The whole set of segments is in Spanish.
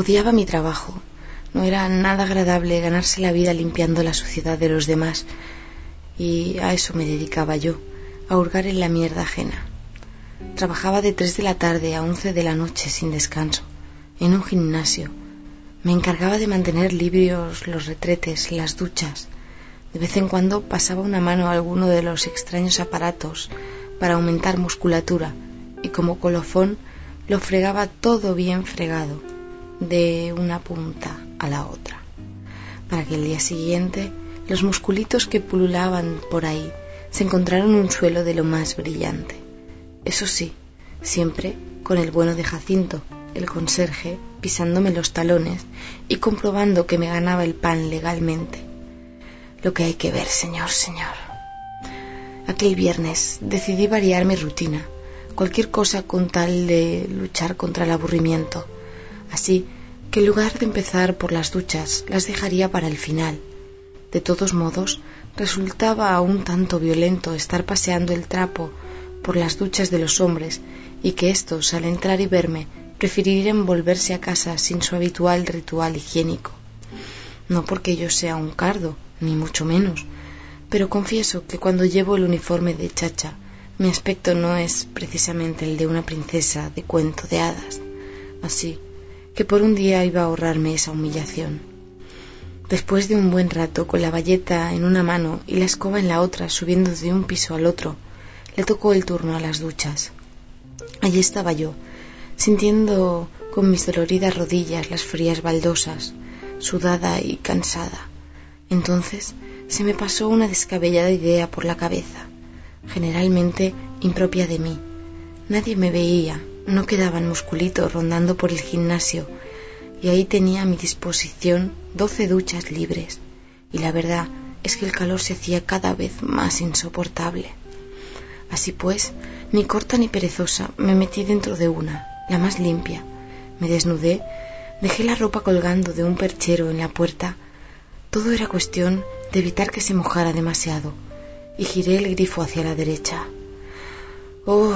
Odiaba mi trabajo. No era nada agradable ganarse la vida limpiando la suciedad de los demás. Y a eso me dedicaba yo, a hurgar en la mierda ajena. Trabajaba de tres de la tarde a once de la noche sin descanso, en un gimnasio. Me encargaba de mantener limpios los retretes, las duchas. De vez en cuando pasaba una mano a alguno de los extraños aparatos para aumentar musculatura y como colofón lo fregaba todo bien fregado de una punta a la otra, para que el día siguiente los musculitos que pululaban por ahí se encontraran un suelo de lo más brillante. Eso sí, siempre con el bueno de Jacinto, el conserje, pisándome los talones y comprobando que me ganaba el pan legalmente. Lo que hay que ver, señor, señor. Aquel viernes decidí variar mi rutina, cualquier cosa con tal de luchar contra el aburrimiento así que en lugar de empezar por las duchas las dejaría para el final. De todos modos, resultaba un tanto violento estar paseando el trapo por las duchas de los hombres y que éstos, al entrar y verme, prefirirían volverse a casa sin su habitual ritual higiénico. No porque yo sea un cardo, ni mucho menos, pero confieso que cuando llevo el uniforme de chacha, mi aspecto no es precisamente el de una princesa de cuento de hadas. Así, que por un día iba a ahorrarme esa humillación. Después de un buen rato con la bayeta en una mano y la escoba en la otra subiendo de un piso al otro, le tocó el turno a las duchas. Allí estaba yo, sintiendo con mis doloridas rodillas las frías baldosas, sudada y cansada. Entonces se me pasó una descabellada idea por la cabeza, generalmente impropia de mí. Nadie me veía, no quedaban musculitos rondando por el gimnasio y ahí tenía a mi disposición doce duchas libres y la verdad es que el calor se hacía cada vez más insoportable. Así pues, ni corta ni perezosa, me metí dentro de una, la más limpia. Me desnudé, dejé la ropa colgando de un perchero en la puerta. Todo era cuestión de evitar que se mojara demasiado y giré el grifo hacia la derecha. ¡Oh!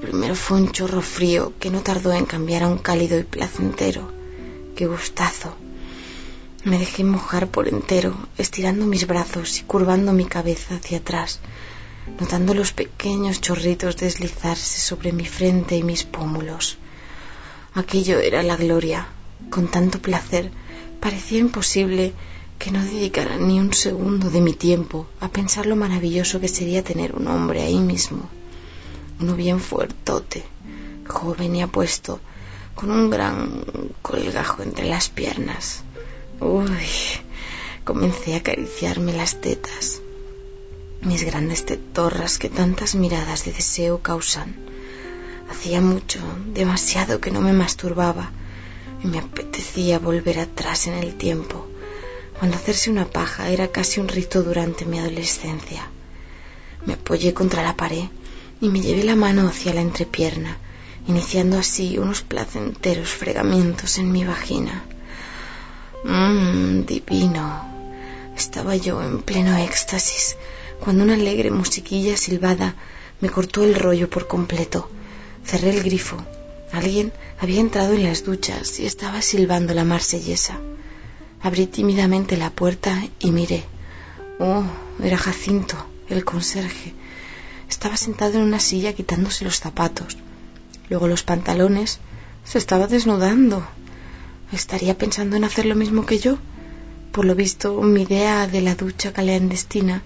Primero fue un chorro frío que no tardó en cambiar a un cálido y placentero. ¡Qué gustazo! Me dejé mojar por entero, estirando mis brazos y curvando mi cabeza hacia atrás, notando los pequeños chorritos deslizarse sobre mi frente y mis pómulos. Aquello era la gloria. Con tanto placer parecía imposible que no dedicara ni un segundo de mi tiempo a pensar lo maravilloso que sería tener un hombre ahí mismo uno bien fuertote, joven y apuesto, con un gran colgajo entre las piernas. Uy, comencé a acariciarme las tetas, mis grandes tetorras que tantas miradas de deseo causan. Hacía mucho, demasiado que no me masturbaba y me apetecía volver atrás en el tiempo, cuando hacerse una paja era casi un rito durante mi adolescencia. Me apoyé contra la pared y me llevé la mano hacia la entrepierna, iniciando así unos placenteros fregamientos en mi vagina. Mmm, divino. Estaba yo en pleno éxtasis cuando una alegre musiquilla silbada me cortó el rollo por completo. Cerré el grifo. Alguien había entrado en las duchas y estaba silbando la marsellesa. Abrí tímidamente la puerta y miré. Oh, era Jacinto, el conserje, estaba sentado en una silla quitándose los zapatos. Luego los pantalones. Se estaba desnudando. ¿Estaría pensando en hacer lo mismo que yo? Por lo visto, mi idea de la ducha clandestina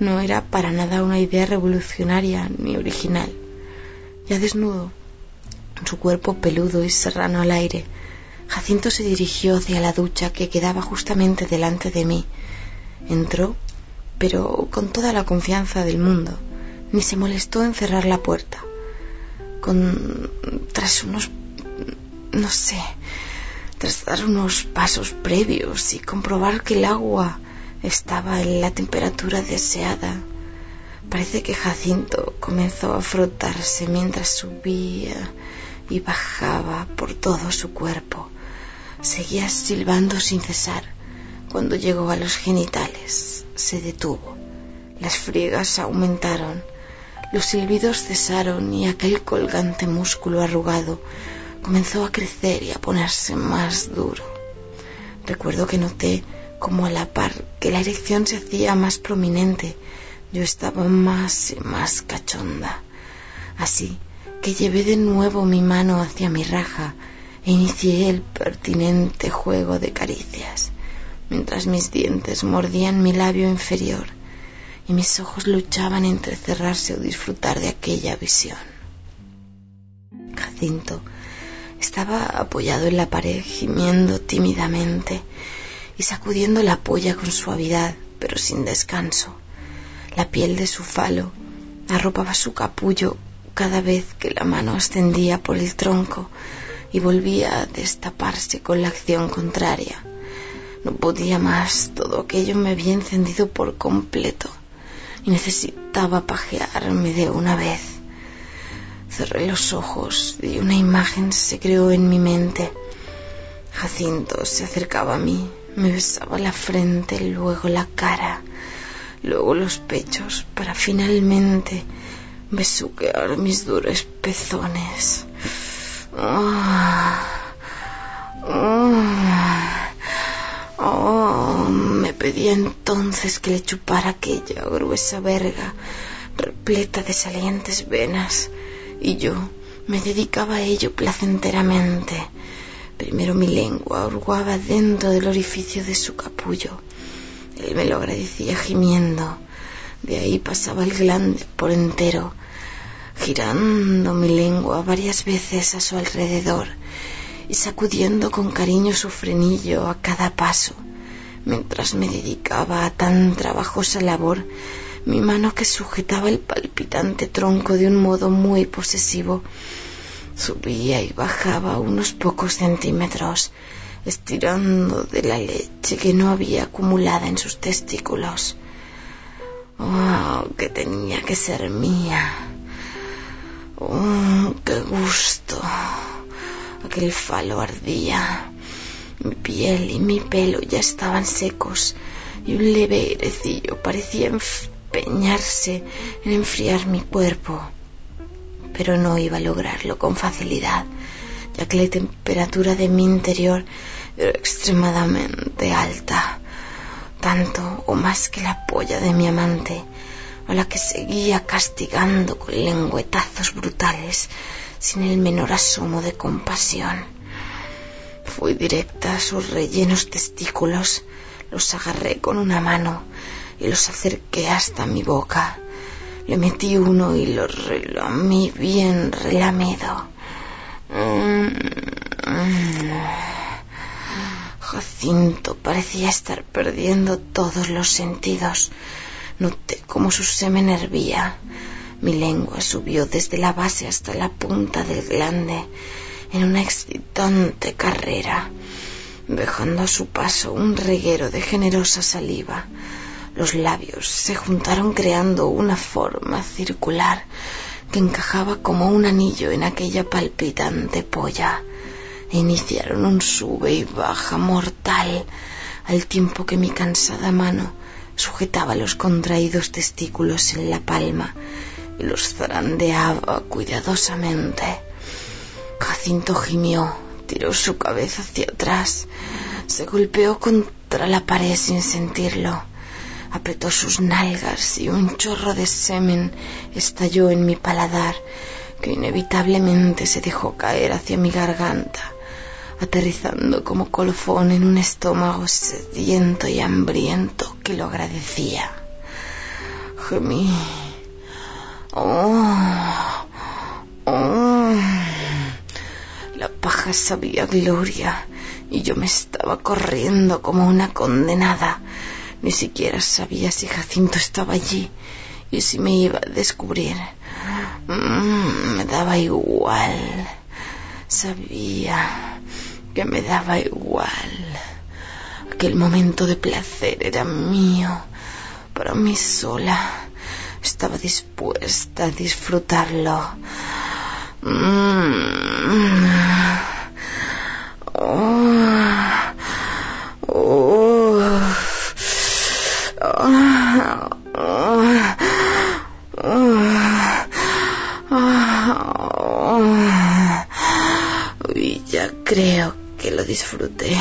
no era para nada una idea revolucionaria ni original. Ya desnudo, su cuerpo peludo y serrano al aire, Jacinto se dirigió hacia la ducha que quedaba justamente delante de mí. Entró pero con toda la confianza del mundo, ni se molestó en cerrar la puerta. Con tras unos no sé, tras dar unos pasos previos y comprobar que el agua estaba en la temperatura deseada, parece que Jacinto comenzó a frotarse mientras subía y bajaba por todo su cuerpo. Seguía silbando sin cesar. Cuando llegó a los genitales, se detuvo. Las friegas aumentaron. Los silbidos cesaron y aquel colgante músculo arrugado comenzó a crecer y a ponerse más duro. Recuerdo que noté como a la par que la erección se hacía más prominente, yo estaba más y más cachonda. Así que llevé de nuevo mi mano hacia mi raja e inicié el pertinente juego de caricias, mientras mis dientes mordían mi labio inferior y mis ojos luchaban entre cerrarse o disfrutar de aquella visión. Jacinto estaba apoyado en la pared, gimiendo tímidamente y sacudiendo la polla con suavidad, pero sin descanso. La piel de su falo arropaba su capullo cada vez que la mano ascendía por el tronco y volvía a destaparse con la acción contraria. No podía más, todo aquello me había encendido por completo y necesitaba pajearme de una vez. Cerré los ojos y una imagen se creó en mi mente. Jacinto se acercaba a mí, me besaba la frente, luego la cara, luego los pechos, para finalmente besuquear mis duros pezones. Oh, me pedía entonces que le chupara aquella gruesa verga repleta de salientes venas y yo me dedicaba a ello placenteramente. Primero mi lengua hurgaba dentro del orificio de su capullo. Él me lo agradecía gimiendo. De ahí pasaba el glande por entero, girando mi lengua varias veces a su alrededor y sacudiendo con cariño su frenillo a cada paso, mientras me dedicaba a tan trabajosa labor mi mano que sujetaba el palpitante tronco de un modo muy posesivo subía y bajaba unos pocos centímetros, estirando de la leche que no había acumulada en sus testículos. Oh, que tenía que ser mía. Oh, qué gusto. Aquel falo ardía. Mi piel y mi pelo ya estaban secos y un leve airecillo parecía empeñarse en enfriar mi cuerpo, pero no iba a lograrlo con facilidad, ya que la temperatura de mi interior era extremadamente alta, tanto o más que la polla de mi amante, a la que seguía castigando con lengüetazos brutales, sin el menor asomo de compasión. Fui directa a sus rellenos testículos, los agarré con una mano y los acerqué hasta mi boca. Le metí uno y lo relamí bien relamido. Jacinto parecía estar perdiendo todos los sentidos. Noté cómo su semen hervía. Mi lengua subió desde la base hasta la punta del glande en una excitante carrera, dejando a su paso un reguero de generosa saliva. Los labios se juntaron creando una forma circular que encajaba como un anillo en aquella palpitante polla e iniciaron un sube y baja mortal al tiempo que mi cansada mano sujetaba los contraídos testículos en la palma y los zarandeaba cuidadosamente. Jacinto gimió, tiró su cabeza hacia atrás, se golpeó contra la pared sin sentirlo apretó sus nalgas y un chorro de semen estalló en mi paladar que inevitablemente se dejó caer hacia mi garganta, aterrizando como colofón en un estómago sediento y hambriento que lo agradecía. Gemí. Oh, oh. La paja sabía gloria y yo me estaba corriendo como una condenada Ni siquiera sabía si Jacinto estaba allí y si me iba a descubrir. Mm, me daba igual. Sabía que me daba igual. Aquel momento de placer era mío, para mí sola. Estaba dispuesta a disfrutarlo. Mm. Y ya creo que lo disfruté.